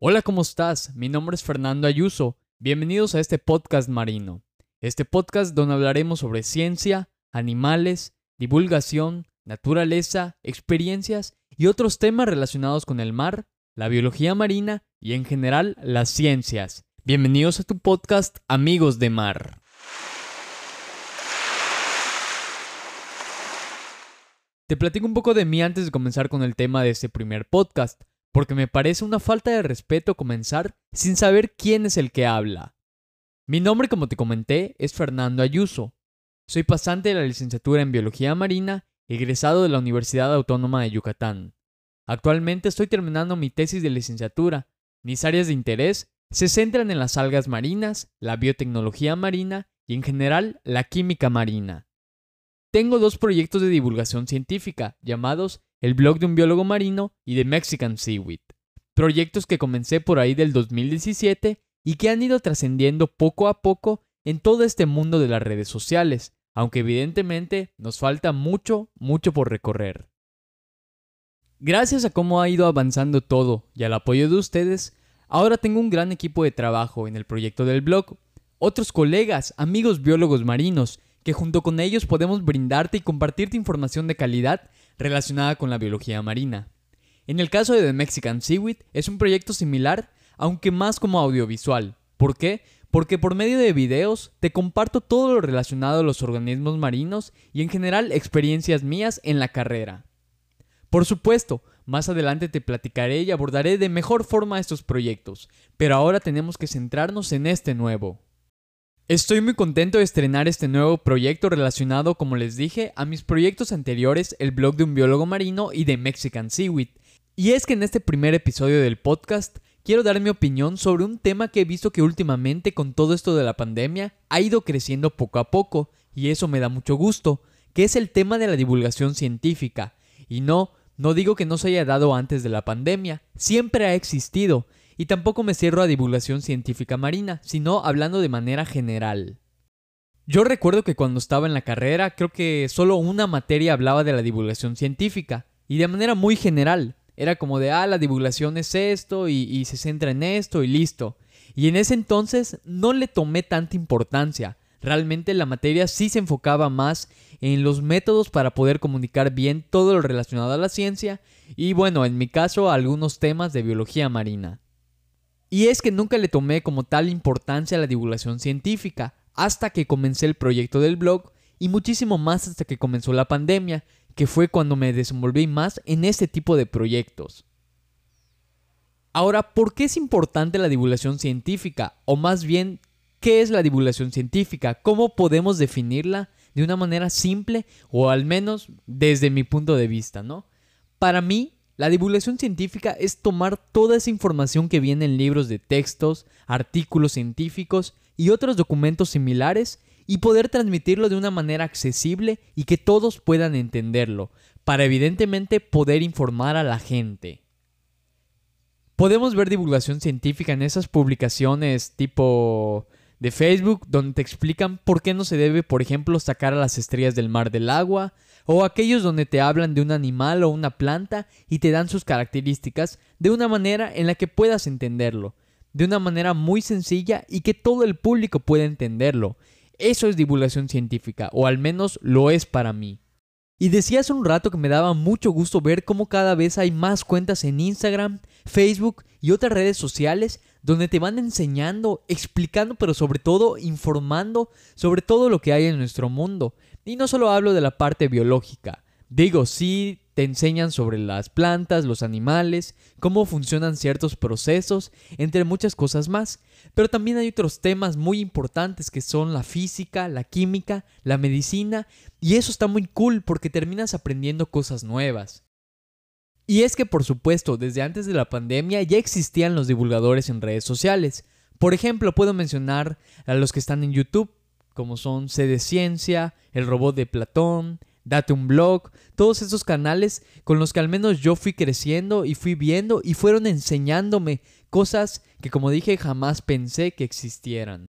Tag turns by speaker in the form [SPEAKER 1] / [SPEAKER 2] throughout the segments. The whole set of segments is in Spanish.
[SPEAKER 1] Hola, ¿cómo estás? Mi nombre es Fernando Ayuso. Bienvenidos a este podcast marino. Este podcast donde hablaremos sobre ciencia, animales, divulgación, naturaleza, experiencias y otros temas relacionados con el mar, la biología marina y en general las ciencias. Bienvenidos a tu podcast Amigos de Mar. Te platico un poco de mí antes de comenzar con el tema de este primer podcast, porque me parece una falta de respeto comenzar sin saber quién es el que habla. Mi nombre, como te comenté, es Fernando Ayuso. Soy pasante de la licenciatura en Biología Marina, egresado de la Universidad Autónoma de Yucatán. Actualmente estoy terminando mi tesis de licenciatura. Mis áreas de interés se centran en las algas marinas, la biotecnología marina y en general la química marina. Tengo dos proyectos de divulgación científica llamados El blog de un biólogo marino y The Mexican Seaweed, proyectos que comencé por ahí del 2017 y que han ido trascendiendo poco a poco en todo este mundo de las redes sociales, aunque evidentemente nos falta mucho, mucho por recorrer. Gracias a cómo ha ido avanzando todo y al apoyo de ustedes, ahora tengo un gran equipo de trabajo en el proyecto del blog, otros colegas, amigos biólogos marinos, que junto con ellos podemos brindarte y compartirte información de calidad relacionada con la biología marina. En el caso de The Mexican Seaweed es un proyecto similar, aunque más como audiovisual. ¿Por qué? Porque por medio de videos te comparto todo lo relacionado a los organismos marinos y en general experiencias mías en la carrera. Por supuesto, más adelante te platicaré y abordaré de mejor forma estos proyectos, pero ahora tenemos que centrarnos en este nuevo. Estoy muy contento de estrenar este nuevo proyecto relacionado, como les dije, a mis proyectos anteriores, el blog de un biólogo marino y de Mexican Seaweed. Y es que en este primer episodio del podcast quiero dar mi opinión sobre un tema que he visto que últimamente con todo esto de la pandemia ha ido creciendo poco a poco, y eso me da mucho gusto, que es el tema de la divulgación científica. Y no, no digo que no se haya dado antes de la pandemia, siempre ha existido, y tampoco me cierro a divulgación científica marina, sino hablando de manera general. Yo recuerdo que cuando estaba en la carrera creo que solo una materia hablaba de la divulgación científica, y de manera muy general. Era como de, ah, la divulgación es esto, y, se centra en esto, y listo. Y en ese entonces no le tomé tanta importancia. Realmente la materia sí se enfocaba más en los métodos para poder comunicar bien todo lo relacionado a la ciencia y bueno, en mi caso algunos temas de biología marina. Y es que nunca le tomé como tal importancia a la divulgación científica, hasta que comencé el proyecto del blog y muchísimo más hasta que comenzó la pandemia, que fue cuando me desenvolví más en este tipo de proyectos. Ahora, ¿por qué es importante la divulgación científica? O más bien, ¿qué es la divulgación científica? ¿Cómo podemos definirla de una manera simple o al menos desde mi punto de vista, ¿no? Para mí, la divulgación científica es tomar toda esa información que viene en libros de textos, artículos científicos y otros documentos similares y poder transmitirlo de una manera accesible y que todos puedan entenderlo, para evidentemente poder informar a la gente. Podemos ver divulgación científica en esas publicaciones tipo de Facebook donde te explican por qué no se debe, por ejemplo, sacar a las estrellas del mar del agua, o aquellos donde te hablan de un animal o una planta y te dan sus características de una manera en la que puedas entenderlo, de una manera muy sencilla y que todo el público pueda entenderlo. Eso es divulgación científica, o al menos lo es para mí. Y decía hace un rato que me daba mucho gusto ver cómo cada vez hay más cuentas en Instagram, Facebook y otras redes sociales donde te van enseñando, explicando, pero sobre todo informando sobre todo lo que hay en nuestro mundo. Y no solo hablo de la parte biológica. Digo, sí te enseñan sobre las plantas, los animales, cómo funcionan ciertos procesos, entre muchas cosas más. Pero también hay otros temas muy importantes que son la física, la química, la medicina, y eso está muy cool porque terminas aprendiendo cosas nuevas. Y es que por supuesto, desde antes de la pandemia ya existían los divulgadores en redes sociales. Por ejemplo, puedo mencionar a los que están en YouTube, como son C de Ciencia, El Robot de Platón, Date un Blog, todos esos canales con los que al menos yo fui creciendo y fui viendo y fueron enseñándome cosas que como dije jamás pensé que existieran.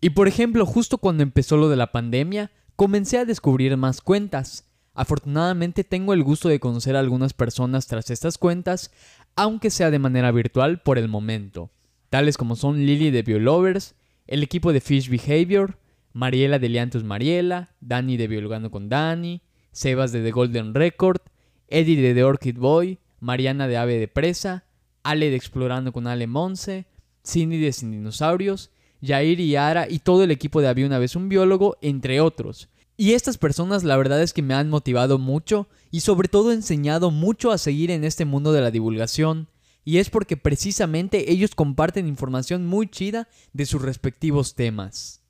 [SPEAKER 1] Y por ejemplo, justo cuando empezó lo de la pandemia, comencé a descubrir más cuentas. Afortunadamente tengo el gusto de conocer a algunas personas tras estas cuentas, aunque sea de manera virtual por el momento, tales como son Lily de Biolovers, el equipo de Fish Behavior, Mariela de Liantus Mariela, Dani de Biologando con Dani, Sebas de The Golden Record, Eddie de The Orchid Boy, Mariana de Ave de Presa, Ale de Explorando con Ale Monse, Cindy de Sin Dinosaurios, Jair y Ara y todo el equipo de Había una vez un biólogo, entre otros. Y estas personas la verdad es que me han motivado mucho y sobre todo enseñado mucho a seguir en este mundo de la divulgación. Y es porque precisamente ellos comparten información muy chida de sus respectivos temas.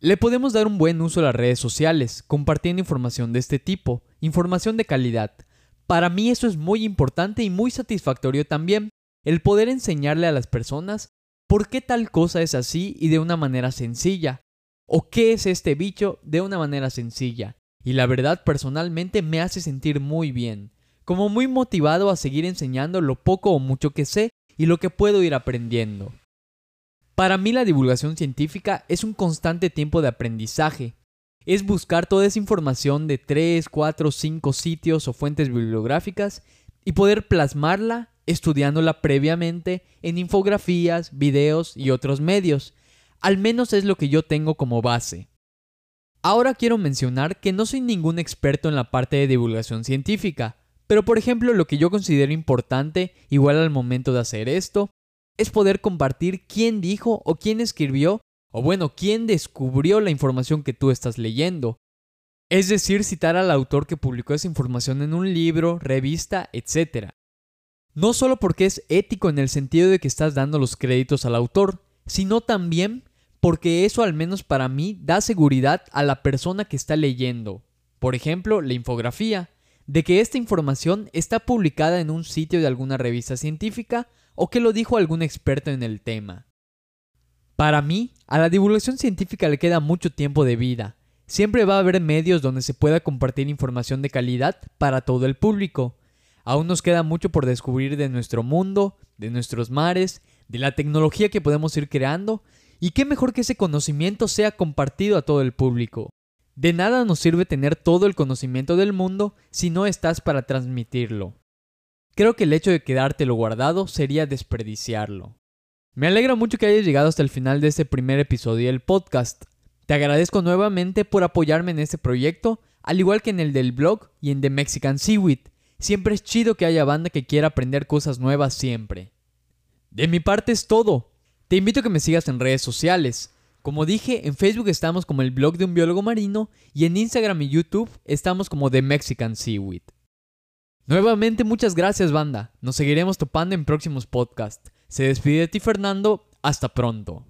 [SPEAKER 1] Le podemos dar un buen uso a las redes sociales, compartiendo información de este tipo, información de calidad. Para mí eso es muy importante y muy satisfactorio también, el poder enseñarle a las personas por qué tal cosa es así y de una manera sencilla, o qué es este bicho de una manera sencilla. Y la verdad personalmente me hace sentir muy bien, como muy motivado a seguir enseñando lo poco o mucho que sé y lo que puedo ir aprendiendo. Para mí la divulgación científica es un constante tiempo de aprendizaje. Es buscar toda esa información de 3, 4, 5 sitios o fuentes bibliográficas y poder plasmarla estudiándola previamente en infografías, videos y otros medios. Al menos es lo que yo tengo como base. Ahora quiero mencionar que no soy ningún experto en la parte de divulgación científica, pero por ejemplo lo que yo considero importante, igual al momento de hacer esto, es poder compartir quién dijo o quién escribió, o bueno, quién descubrió la información que tú estás leyendo. Es decir, citar al autor que publicó esa información en un libro, revista, etc. No solo porque es ético en el sentido de que estás dando los créditos al autor, sino también porque eso al menos para mí da seguridad a la persona que está leyendo. Por ejemplo, la infografía, de que esta información está publicada en un sitio de alguna revista científica o que lo dijo algún experto en el tema. Para mí, a la divulgación científica le queda mucho tiempo de vida. Siempre va a haber medios donde se pueda compartir información de calidad para todo el público, Aún nos queda mucho por descubrir de nuestro mundo, de nuestros mares, de la tecnología que podemos ir creando, y qué mejor que ese conocimiento sea compartido a todo el público. De nada nos sirve tener todo el conocimiento del mundo si no estás para transmitirlo. Creo que el hecho de quedártelo guardado sería desperdiciarlo. Me alegra mucho que hayas llegado hasta el final de este primer episodio del podcast. Te agradezco nuevamente por apoyarme en este proyecto, al igual que en el del blog y en The Mexican Seaweed. Siempre es chido que haya banda que quiera aprender cosas nuevas siempre. De mi parte es todo. Te invito a que me sigas en redes sociales. Como dije, en Facebook estamos como el blog de un biólogo marino y en Instagram y YouTube estamos como The Mexican Seaweed. Nuevamente muchas gracias banda. Nos seguiremos topando en próximos podcasts. Se despide de ti Fernando. Hasta pronto.